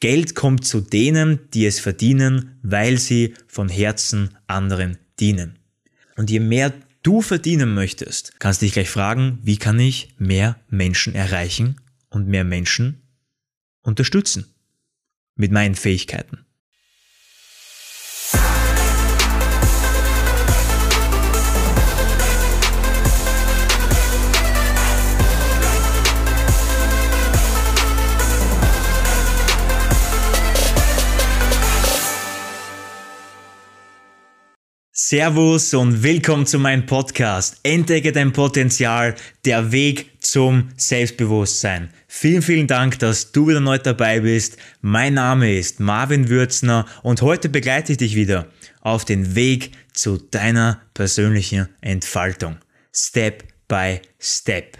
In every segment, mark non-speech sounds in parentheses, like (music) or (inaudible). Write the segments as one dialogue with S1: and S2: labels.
S1: Geld kommt zu denen, die es verdienen, weil sie von Herzen anderen dienen. Und je mehr du verdienen möchtest, kannst du dich gleich fragen, wie kann ich mehr Menschen erreichen und mehr Menschen unterstützen mit meinen Fähigkeiten. Servus und willkommen zu meinem Podcast. Entdecke dein Potenzial, der Weg zum Selbstbewusstsein. Vielen, vielen Dank, dass du wieder neu dabei bist. Mein Name ist Marvin Würzner und heute begleite ich dich wieder auf den Weg zu deiner persönlichen Entfaltung. Step by Step.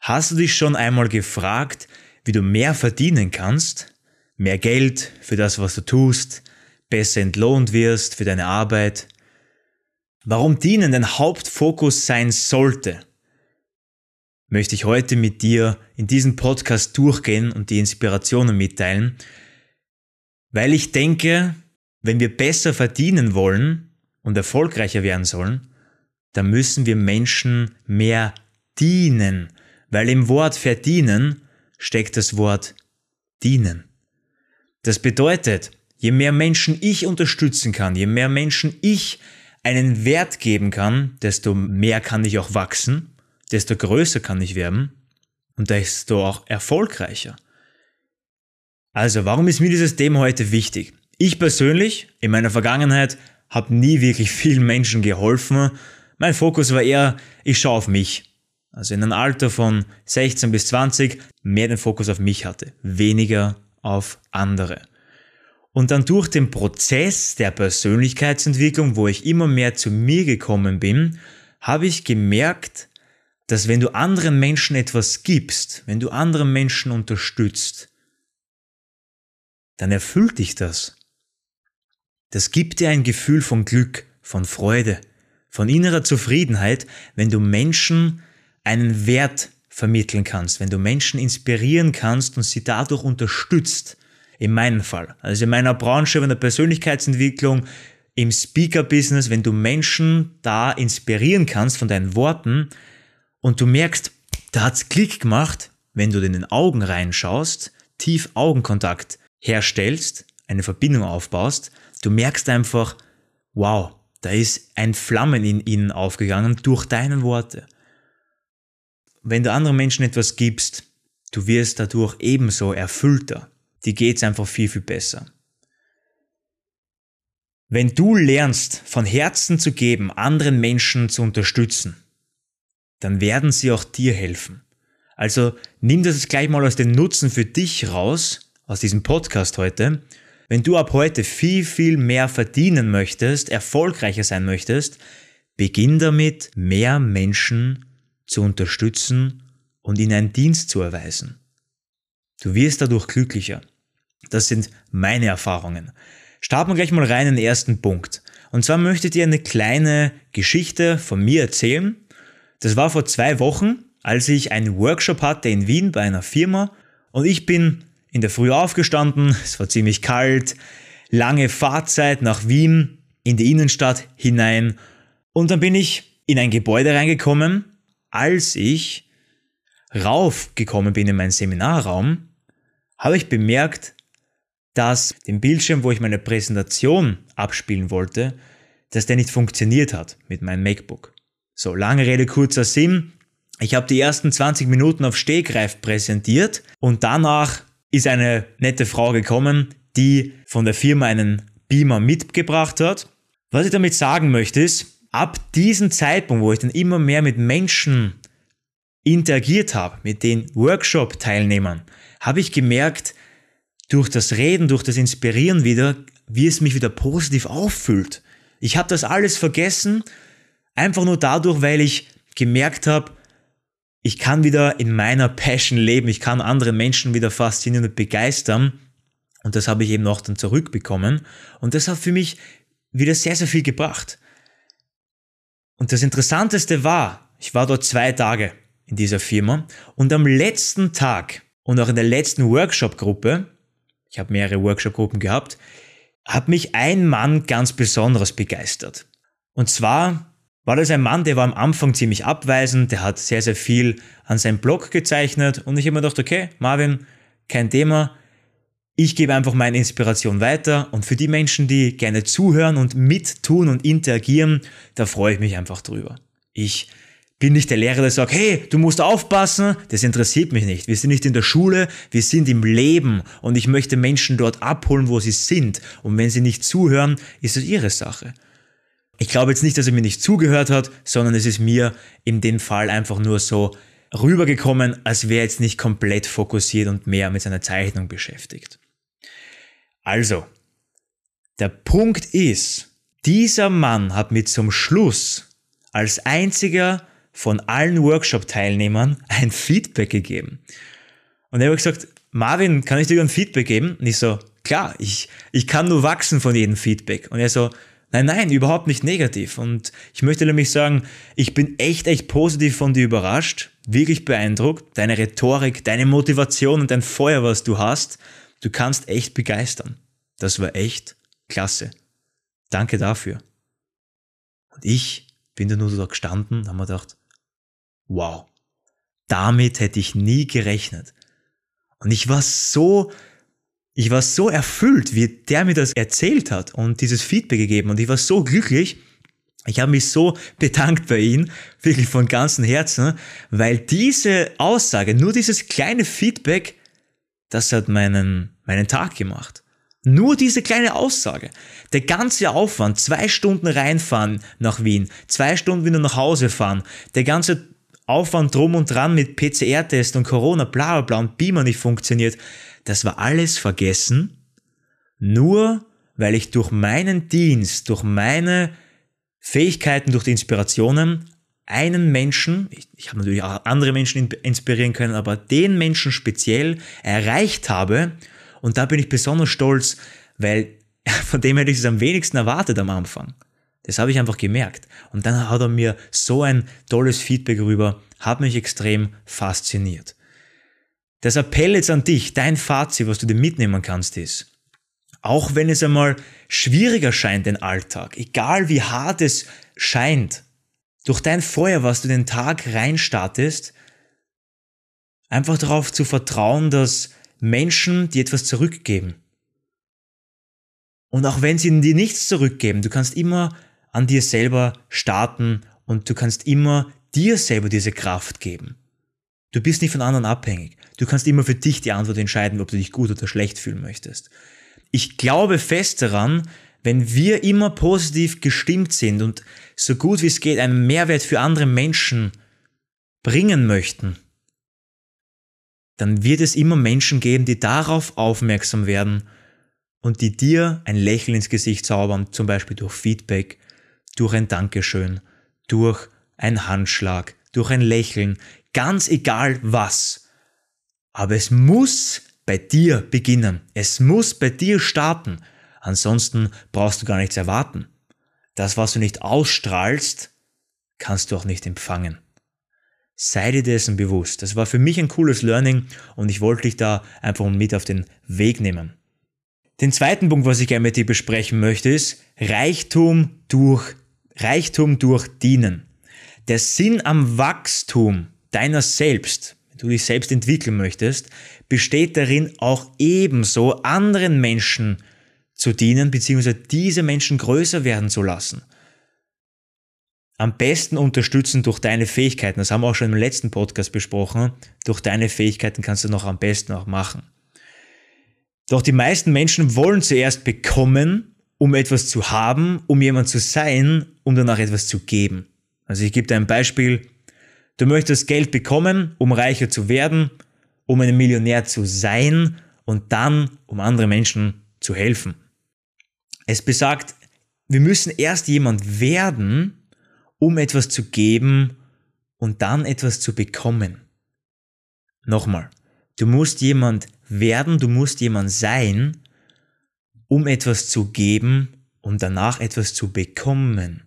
S1: Hast du dich schon einmal gefragt, wie du mehr verdienen kannst? Mehr Geld für das, was du tust? Besser entlohnt wirst für deine Arbeit? Warum Dienen dein Hauptfokus sein sollte, möchte ich heute mit dir in diesem Podcast durchgehen und die Inspirationen mitteilen, weil ich denke, wenn wir besser verdienen wollen und erfolgreicher werden sollen, dann müssen wir Menschen mehr dienen, weil im Wort verdienen steckt das Wort dienen. Das bedeutet, je mehr Menschen ich unterstützen kann, je mehr Menschen ich einen Wert geben kann, desto mehr kann ich auch wachsen, desto größer kann ich werden und desto auch erfolgreicher. Also, warum ist mir dieses Thema heute wichtig? Ich persönlich, in meiner Vergangenheit, habe nie wirklich (laughs) vielen Menschen geholfen. Mein Fokus war eher, ich schaue auf mich. Also in einem Alter von 16 bis 20 mehr den Fokus auf mich hatte, weniger auf andere. Und dann durch den Prozess der Persönlichkeitsentwicklung, wo ich immer mehr zu mir gekommen bin, habe ich gemerkt, dass wenn du anderen Menschen etwas gibst, wenn du anderen Menschen unterstützt, dann erfüllt dich das. Das gibt dir ein Gefühl von Glück, von Freude, von innerer Zufriedenheit, wenn du Menschen einen Wert vermitteln kannst, wenn du Menschen inspirieren kannst und sie dadurch unterstützt, in meinem Fall. Also in meiner Branche, in der Persönlichkeitsentwicklung, im Speaker-Business, wenn du Menschen da inspirieren kannst von deinen Worten und du merkst, da hat's Klick gemacht, wenn du in den Augen reinschaust, tief Augenkontakt herstellst, eine Verbindung aufbaust, du merkst einfach, wow, da ist ein Flammen in ihnen aufgegangen durch deine Worte. Wenn du anderen Menschen etwas gibst, du wirst dadurch ebenso erfüllter die geht's einfach viel, viel besser. Wenn du lernst, von Herzen zu geben, anderen Menschen zu unterstützen, dann werden sie auch dir helfen. Also nimm das gleich mal aus dem Nutzen für dich raus, aus diesem Podcast heute. Wenn du ab heute viel, viel mehr verdienen möchtest, erfolgreicher sein möchtest, beginn damit, mehr Menschen zu unterstützen und ihnen einen Dienst zu erweisen. Du wirst dadurch glücklicher. Das sind meine Erfahrungen. Starten wir gleich mal rein in den ersten Punkt. Und zwar möchte ich dir eine kleine Geschichte von mir erzählen. Das war vor zwei Wochen, als ich einen Workshop hatte in Wien bei einer Firma und ich bin in der Früh aufgestanden, es war ziemlich kalt, lange Fahrzeit nach Wien in die Innenstadt hinein und dann bin ich in ein Gebäude reingekommen. Als ich raufgekommen bin in meinen Seminarraum, habe ich bemerkt, dass den Bildschirm, wo ich meine Präsentation abspielen wollte, dass der nicht funktioniert hat mit meinem MacBook. So, lange Rede, kurzer Sinn. Ich habe die ersten 20 Minuten auf Stegreif präsentiert und danach ist eine nette Frau gekommen, die von der Firma einen Beamer mitgebracht hat. Was ich damit sagen möchte ist, ab diesem Zeitpunkt, wo ich dann immer mehr mit Menschen interagiert habe, mit den Workshop-Teilnehmern, habe ich gemerkt, durch das Reden, durch das Inspirieren wieder, wie es mich wieder positiv auffüllt. Ich habe das alles vergessen, einfach nur dadurch, weil ich gemerkt habe, ich kann wieder in meiner Passion leben, ich kann andere Menschen wieder faszinieren und begeistern. Und das habe ich eben auch dann zurückbekommen. Und das hat für mich wieder sehr, sehr viel gebracht. Und das Interessanteste war, ich war dort zwei Tage in dieser Firma und am letzten Tag und auch in der letzten Workshop-Gruppe ich habe mehrere Workshop-Gruppen gehabt, hat mich ein Mann ganz besonders begeistert. Und zwar war das ein Mann, der war am Anfang ziemlich abweisend, der hat sehr, sehr viel an seinem Blog gezeichnet und ich habe mir gedacht, okay, Marvin, kein Thema, ich gebe einfach meine Inspiration weiter und für die Menschen, die gerne zuhören und mittun und interagieren, da freue ich mich einfach drüber. Ich bin nicht der Lehrer, der sagt, hey, du musst aufpassen, das interessiert mich nicht. Wir sind nicht in der Schule, wir sind im Leben und ich möchte Menschen dort abholen, wo sie sind. Und wenn sie nicht zuhören, ist es ihre Sache. Ich glaube jetzt nicht, dass er mir nicht zugehört hat, sondern es ist mir in dem Fall einfach nur so rübergekommen, als wäre jetzt nicht komplett fokussiert und mehr mit seiner Zeichnung beschäftigt. Also, der Punkt ist, dieser Mann hat mir zum Schluss als einziger von allen Workshop-Teilnehmern ein Feedback gegeben. Und er hat gesagt, Marvin, kann ich dir ein Feedback geben? Und ich so, klar, ich, ich kann nur wachsen von jedem Feedback. Und er so, nein, nein, überhaupt nicht negativ. Und ich möchte nämlich sagen, ich bin echt, echt positiv von dir überrascht, wirklich beeindruckt. Deine Rhetorik, deine Motivation und dein Feuer, was du hast, du kannst echt begeistern. Das war echt klasse. Danke dafür. Und ich bin da nur so gestanden und habe mir gedacht, wow, damit hätte ich nie gerechnet. Und ich war so, ich war so erfüllt, wie der mir das erzählt hat und dieses Feedback gegeben. Und ich war so glücklich. Ich habe mich so bedankt bei ihm, wirklich von ganzem Herzen, weil diese Aussage, nur dieses kleine Feedback, das hat meinen, meinen Tag gemacht. Nur diese kleine Aussage. Der ganze Aufwand, zwei Stunden reinfahren nach Wien, zwei Stunden wieder nach Hause fahren, der ganze Aufwand drum und dran mit PCR-Test und Corona, bla bla bla und Beamer nicht funktioniert, das war alles vergessen, nur weil ich durch meinen Dienst, durch meine Fähigkeiten, durch die Inspirationen einen Menschen, ich, ich habe natürlich auch andere Menschen inspirieren können, aber den Menschen speziell erreicht habe. Und da bin ich besonders stolz, weil (laughs) von dem hätte ich es am wenigsten erwartet am Anfang. Das habe ich einfach gemerkt. Und dann hat er mir so ein tolles Feedback rüber, hat mich extrem fasziniert. Das Appell jetzt an dich, dein Fazit, was du dir mitnehmen kannst, ist, auch wenn es einmal schwieriger scheint, den Alltag, egal wie hart es scheint, durch dein Feuer, was du den Tag reinstartest, einfach darauf zu vertrauen, dass Menschen dir etwas zurückgeben. Und auch wenn sie dir nichts zurückgeben, du kannst immer an dir selber starten und du kannst immer dir selber diese Kraft geben. Du bist nicht von anderen abhängig. Du kannst immer für dich die Antwort entscheiden, ob du dich gut oder schlecht fühlen möchtest. Ich glaube fest daran, wenn wir immer positiv gestimmt sind und so gut wie es geht einen Mehrwert für andere Menschen bringen möchten, dann wird es immer Menschen geben, die darauf aufmerksam werden und die dir ein Lächeln ins Gesicht zaubern, zum Beispiel durch Feedback, durch ein Dankeschön, durch ein Handschlag, durch ein Lächeln, ganz egal was. Aber es muss bei dir beginnen. Es muss bei dir starten. Ansonsten brauchst du gar nichts erwarten. Das, was du nicht ausstrahlst, kannst du auch nicht empfangen. Sei dir dessen bewusst. Das war für mich ein cooles Learning und ich wollte dich da einfach mit auf den Weg nehmen. Den zweiten Punkt, was ich gerne mit dir besprechen möchte, ist Reichtum durch Reichtum durch Dienen. Der Sinn am Wachstum deiner selbst, wenn du dich selbst entwickeln möchtest, besteht darin, auch ebenso anderen Menschen zu dienen, beziehungsweise diese Menschen größer werden zu lassen. Am besten unterstützen durch deine Fähigkeiten. Das haben wir auch schon im letzten Podcast besprochen. Durch deine Fähigkeiten kannst du noch am besten auch machen. Doch die meisten Menschen wollen zuerst bekommen, um etwas zu haben, um jemand zu sein, um danach etwas zu geben. Also ich gebe dir ein Beispiel. Du möchtest Geld bekommen, um reicher zu werden, um ein Millionär zu sein und dann, um andere Menschen zu helfen. Es besagt, wir müssen erst jemand werden, um etwas zu geben und dann etwas zu bekommen. Nochmal, du musst jemand werden, du musst jemand sein, um etwas zu geben und danach etwas zu bekommen.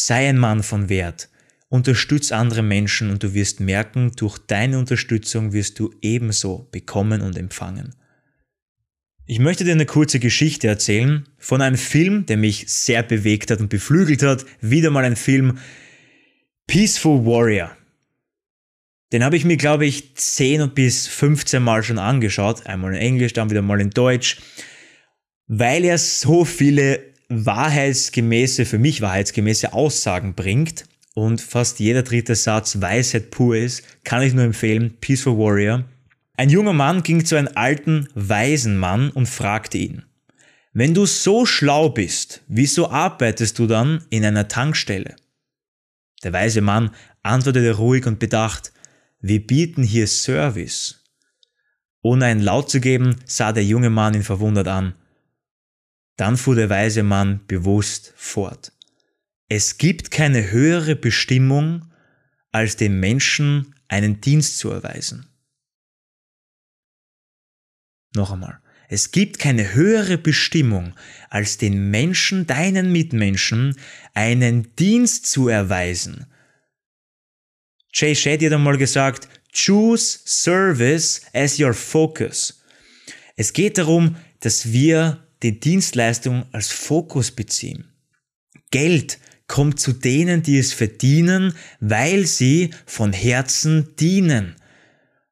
S1: Sei ein Mann von Wert, unterstütz andere Menschen und du wirst merken, durch deine Unterstützung wirst du ebenso bekommen und empfangen. Ich möchte dir eine kurze Geschichte erzählen von einem Film, der mich sehr bewegt hat und beflügelt hat. Wieder mal ein Film Peaceful Warrior. Den habe ich mir, glaube ich, 10 bis 15 Mal schon angeschaut. Einmal in Englisch, dann wieder mal in Deutsch. Weil er so viele wahrheitsgemäße, für mich wahrheitsgemäße Aussagen bringt und fast jeder dritte Satz Weisheit pur ist, kann ich nur empfehlen. Peaceful Warrior. Ein junger Mann ging zu einem alten, weisen Mann und fragte ihn, wenn du so schlau bist, wieso arbeitest du dann in einer Tankstelle? Der weise Mann antwortete ruhig und bedacht, wir bieten hier Service. Ohne ein Laut zu geben, sah der junge Mann ihn verwundert an. Dann fuhr der weise Mann bewusst fort. Es gibt keine höhere Bestimmung, als dem Menschen einen Dienst zu erweisen. Noch einmal. Es gibt keine höhere Bestimmung, als den Menschen, deinen Mitmenschen, einen Dienst zu erweisen. Jay Shetty hat einmal gesagt, choose service as your focus. Es geht darum, dass wir die Dienstleistung als Fokus beziehen. Geld kommt zu denen, die es verdienen, weil sie von Herzen dienen.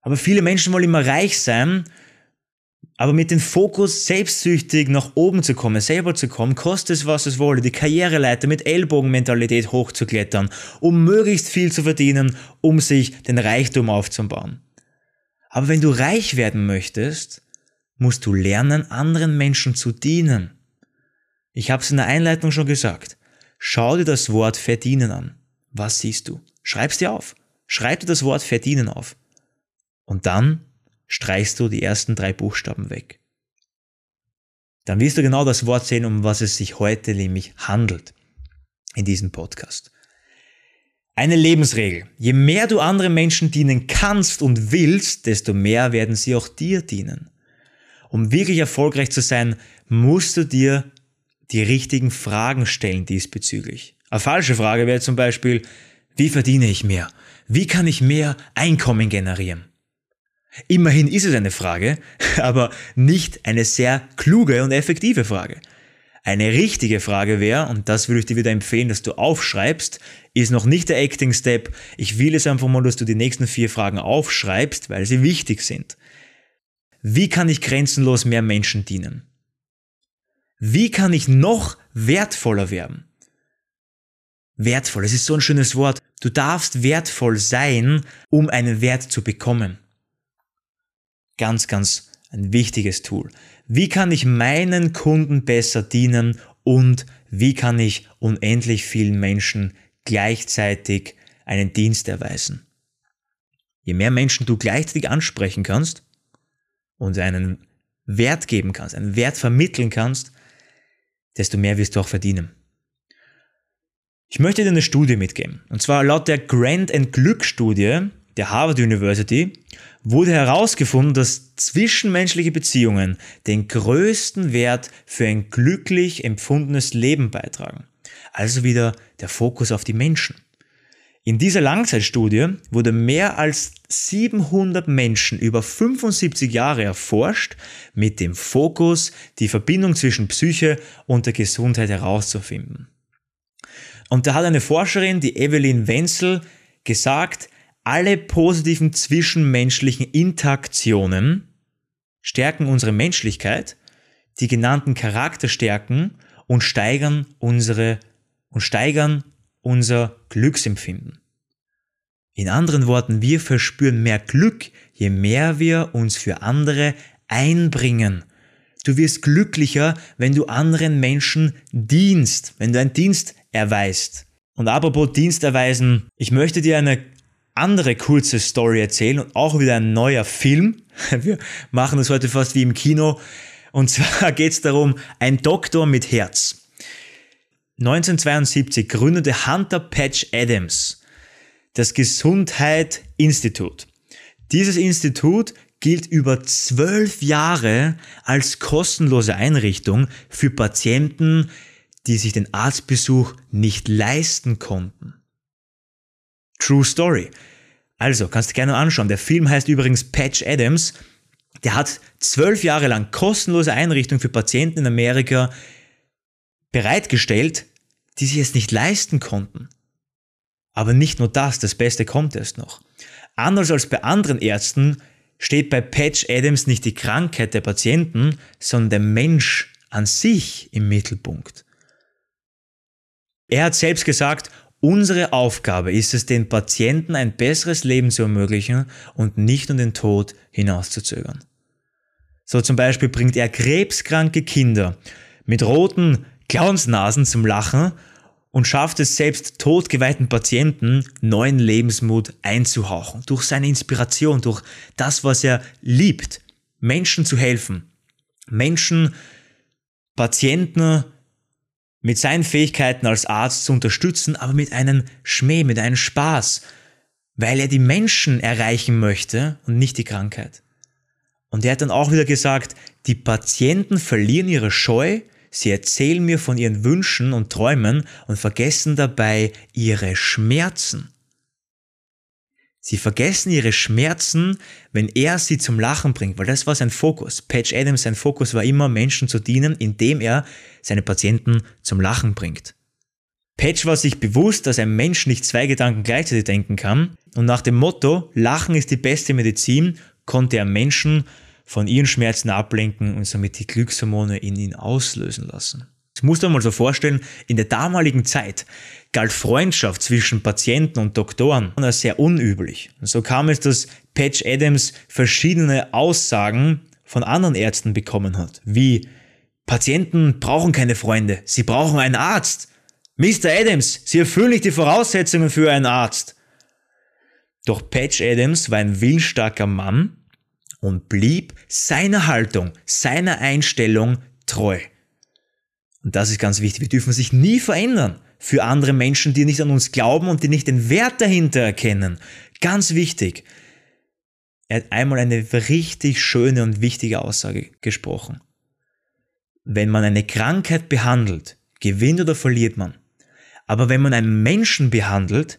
S1: Aber viele Menschen wollen immer reich sein aber mit dem Fokus, selbstsüchtig nach oben zu kommen, selber zu kommen, kostet es, was es wolle, die Karriereleiter mit Ellbogenmentalität hochzuklettern, um möglichst viel zu verdienen, um sich den Reichtum aufzubauen. Aber wenn du reich werden möchtest, musst du lernen, anderen Menschen zu dienen. Ich habe es in der Einleitung schon gesagt. Schau dir das Wort verdienen an. Was siehst du? Schreib's dir auf. Schreib dir das Wort verdienen auf. Und dann streichst du die ersten drei Buchstaben weg. Dann wirst du genau das Wort sehen, um was es sich heute nämlich handelt in diesem Podcast. Eine Lebensregel. Je mehr du anderen Menschen dienen kannst und willst, desto mehr werden sie auch dir dienen. Um wirklich erfolgreich zu sein, musst du dir die richtigen Fragen stellen diesbezüglich. Eine falsche Frage wäre zum Beispiel, wie verdiene ich mehr? Wie kann ich mehr Einkommen generieren? Immerhin ist es eine Frage, (laughs) aber nicht eine sehr kluge und effektive Frage. Eine richtige Frage wäre, und das würde ich dir wieder empfehlen, dass du aufschreibst, ist noch nicht der Acting Step. Ich will es einfach mal, dass du die nächsten vier Fragen aufschreibst, weil sie wichtig sind. Wie kann ich grenzenlos mehr Menschen dienen? Wie kann ich noch wertvoller werden? Wertvoll, das ist so ein schönes Wort. Du darfst wertvoll sein, um einen Wert zu bekommen. Ganz, ganz ein wichtiges Tool. Wie kann ich meinen Kunden besser dienen und wie kann ich unendlich vielen Menschen gleichzeitig einen Dienst erweisen? Je mehr Menschen du gleichzeitig ansprechen kannst und einen Wert geben kannst, einen Wert vermitteln kannst, desto mehr wirst du auch verdienen. Ich möchte dir eine Studie mitgeben. Und zwar laut der Grand and Glück Studie der Harvard University wurde herausgefunden, dass zwischenmenschliche Beziehungen den größten Wert für ein glücklich empfundenes Leben beitragen. Also wieder der Fokus auf die Menschen. In dieser Langzeitstudie wurde mehr als 700 Menschen über 75 Jahre erforscht, mit dem Fokus, die Verbindung zwischen Psyche und der Gesundheit herauszufinden. Und da hat eine Forscherin, die Evelyn Wenzel, gesagt, alle positiven zwischenmenschlichen Interaktionen stärken unsere Menschlichkeit, die genannten Charakterstärken und steigern unsere und steigern unser Glücksempfinden. In anderen Worten, wir verspüren mehr Glück, je mehr wir uns für andere einbringen. Du wirst glücklicher, wenn du anderen Menschen dienst, wenn du einen Dienst erweist. Und apropos Dienst erweisen, ich möchte dir eine andere kurze Story erzählen und auch wieder ein neuer Film. (laughs) Wir machen das heute fast wie im Kino. Und zwar (laughs) geht es darum, ein Doktor mit Herz. 1972 gründete Hunter Patch Adams das Gesundheit Institut. Dieses Institut gilt über zwölf Jahre als kostenlose Einrichtung für Patienten, die sich den Arztbesuch nicht leisten konnten. True Story. Also, kannst du gerne anschauen. Der Film heißt übrigens Patch Adams der hat zwölf Jahre lang kostenlose Einrichtungen für Patienten in Amerika bereitgestellt, die sie es nicht leisten konnten. Aber nicht nur das, das Beste kommt erst noch. Anders als bei anderen Ärzten steht bei Patch Adams nicht die Krankheit der Patienten, sondern der Mensch an sich im Mittelpunkt. Er hat selbst gesagt, unsere Aufgabe ist es, den Patienten ein besseres Leben zu ermöglichen und nicht um den Tod hinauszuzögern. So zum Beispiel bringt er krebskranke Kinder mit roten Clownsnasen zum Lachen und schafft es selbst totgeweihten Patienten neuen Lebensmut einzuhauchen. Durch seine Inspiration, durch das, was er liebt, Menschen zu helfen. Menschen, Patienten mit seinen Fähigkeiten als Arzt zu unterstützen, aber mit einem Schmäh, mit einem Spaß, weil er die Menschen erreichen möchte und nicht die Krankheit. Und er hat dann auch wieder gesagt, die Patienten verlieren ihre Scheu, sie erzählen mir von ihren Wünschen und Träumen und vergessen dabei ihre Schmerzen. Sie vergessen ihre Schmerzen, wenn er sie zum Lachen bringt, weil das war sein Fokus. Patch Adams, sein Fokus war immer, Menschen zu dienen, indem er seine Patienten zum Lachen bringt. Patch war sich bewusst, dass ein Mensch nicht zwei Gedanken gleichzeitig denken kann und nach dem Motto, Lachen ist die beste Medizin, konnte er Menschen von ihren Schmerzen ablenken und somit die Glückshormone in ihn auslösen lassen. Das musst du dir mal so vorstellen, in der damaligen Zeit galt Freundschaft zwischen Patienten und Doktoren als sehr unüblich. Und so kam es, dass Patch Adams verschiedene Aussagen von anderen Ärzten bekommen hat, wie Patienten brauchen keine Freunde, sie brauchen einen Arzt. Mr. Adams, Sie erfüllen nicht die Voraussetzungen für einen Arzt. Doch Patch Adams war ein willensstarker Mann und blieb seiner Haltung, seiner Einstellung treu. Und das ist ganz wichtig. Wir dürfen sich nie verändern für andere Menschen, die nicht an uns glauben und die nicht den Wert dahinter erkennen. Ganz wichtig. Er hat einmal eine richtig schöne und wichtige Aussage gesprochen. Wenn man eine Krankheit behandelt, gewinnt oder verliert man. Aber wenn man einen Menschen behandelt,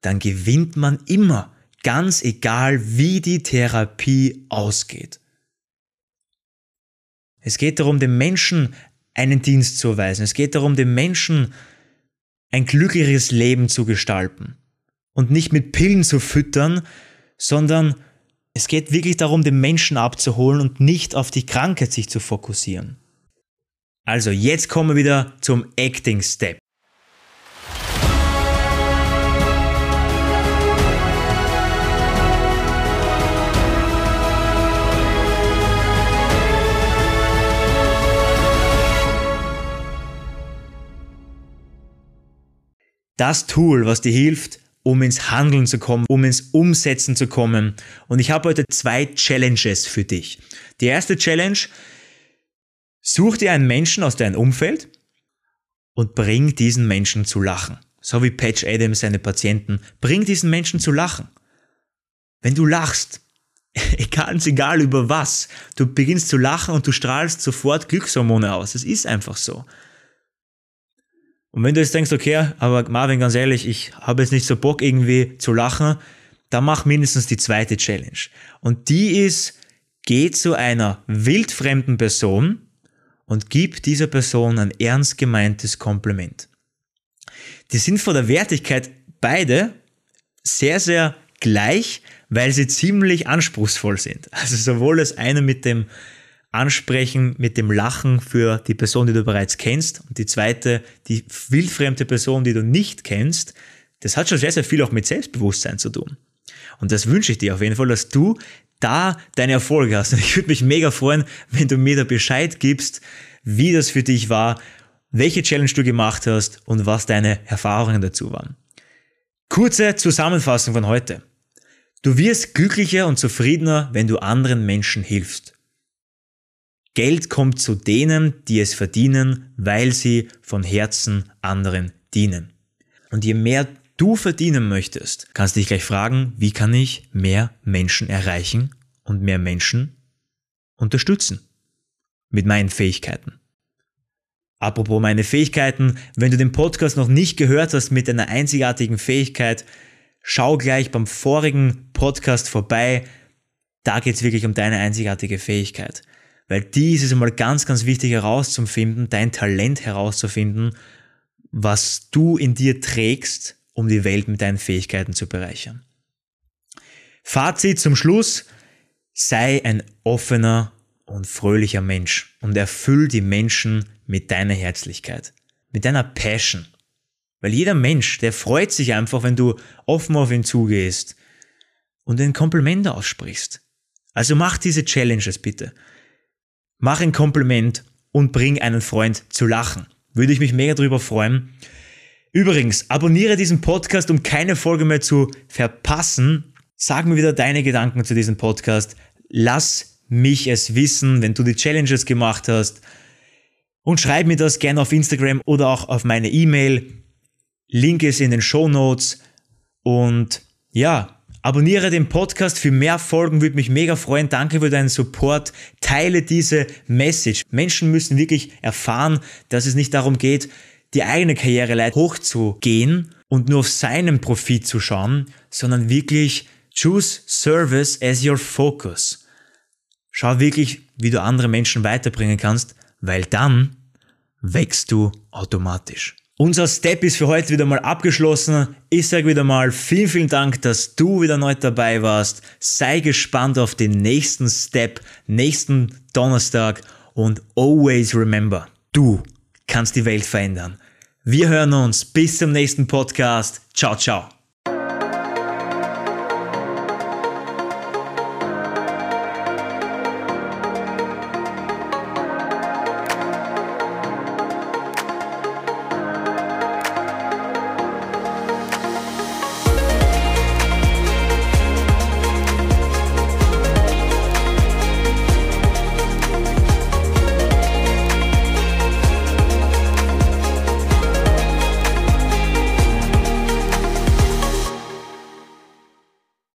S1: dann gewinnt man immer, ganz egal wie die Therapie ausgeht. Es geht darum, dem Menschen einen Dienst zu erweisen. Es geht darum, dem Menschen ein glücklicheres Leben zu gestalten und nicht mit Pillen zu füttern, sondern es geht wirklich darum, den Menschen abzuholen und nicht auf die Krankheit sich zu fokussieren. Also jetzt kommen wir wieder zum Acting Step. Das Tool, was dir hilft, um ins Handeln zu kommen, um ins Umsetzen zu kommen. Und ich habe heute zwei Challenges für dich. Die erste Challenge, such dir einen Menschen aus deinem Umfeld und bring diesen Menschen zu lachen. So wie Patch Adams seine Patienten, bring diesen Menschen zu lachen. Wenn du lachst, (laughs) egal, egal über was, du beginnst zu lachen und du strahlst sofort Glückshormone aus. Es ist einfach so. Und wenn du jetzt denkst, okay, aber Marvin, ganz ehrlich, ich habe jetzt nicht so Bock irgendwie zu lachen, dann mach mindestens die zweite Challenge. Und die ist, geh zu einer wildfremden Person und gib dieser Person ein ernst gemeintes Kompliment. Die sind von der Wertigkeit beide sehr, sehr gleich, weil sie ziemlich anspruchsvoll sind. Also sowohl das eine mit dem ansprechen mit dem Lachen für die Person, die du bereits kennst. Und die zweite, die wildfremde Person, die du nicht kennst, das hat schon sehr, sehr viel auch mit Selbstbewusstsein zu tun. Und das wünsche ich dir auf jeden Fall, dass du da deine Erfolge hast. Und ich würde mich mega freuen, wenn du mir da Bescheid gibst, wie das für dich war, welche Challenge du gemacht hast und was deine Erfahrungen dazu waren. Kurze Zusammenfassung von heute. Du wirst glücklicher und zufriedener, wenn du anderen Menschen hilfst. Geld kommt zu denen, die es verdienen, weil sie von Herzen anderen dienen. Und je mehr du verdienen möchtest, kannst du dich gleich fragen, wie kann ich mehr Menschen erreichen und mehr Menschen unterstützen mit meinen Fähigkeiten. Apropos meine Fähigkeiten, wenn du den Podcast noch nicht gehört hast mit einer einzigartigen Fähigkeit, schau gleich beim vorigen Podcast vorbei. da geht es wirklich um deine einzigartige Fähigkeit. Weil die ist es einmal ganz, ganz wichtig herauszufinden, dein Talent herauszufinden, was du in dir trägst, um die Welt mit deinen Fähigkeiten zu bereichern. Fazit zum Schluss, sei ein offener und fröhlicher Mensch und erfüll die Menschen mit deiner Herzlichkeit, mit deiner Passion. Weil jeder Mensch, der freut sich einfach, wenn du offen auf ihn zugehst und ein Kompliment aussprichst. Also mach diese Challenges bitte. Mach ein Kompliment und bring einen Freund zu lachen. Würde ich mich mega drüber freuen. Übrigens, abonniere diesen Podcast, um keine Folge mehr zu verpassen. Sag mir wieder deine Gedanken zu diesem Podcast. Lass mich es wissen, wenn du die Challenges gemacht hast. Und schreib mir das gerne auf Instagram oder auch auf meine E-Mail. Link ist in den Show Notes. Und ja, abonniere den Podcast für mehr Folgen, würde mich mega freuen. Danke für deinen Support. Teile diese Message. Menschen müssen wirklich erfahren, dass es nicht darum geht, die eigene Karriereleiter hochzugehen und nur auf seinen Profit zu schauen, sondern wirklich choose service as your focus. Schau wirklich, wie du andere Menschen weiterbringen kannst, weil dann wächst du automatisch. Unser Step ist für heute wieder mal abgeschlossen. Ich sage wieder mal vielen, vielen Dank, dass du wieder neu dabei warst. Sei gespannt auf den nächsten Step, nächsten Donnerstag und always remember, du kannst die Welt verändern. Wir hören uns bis zum nächsten Podcast. Ciao, ciao.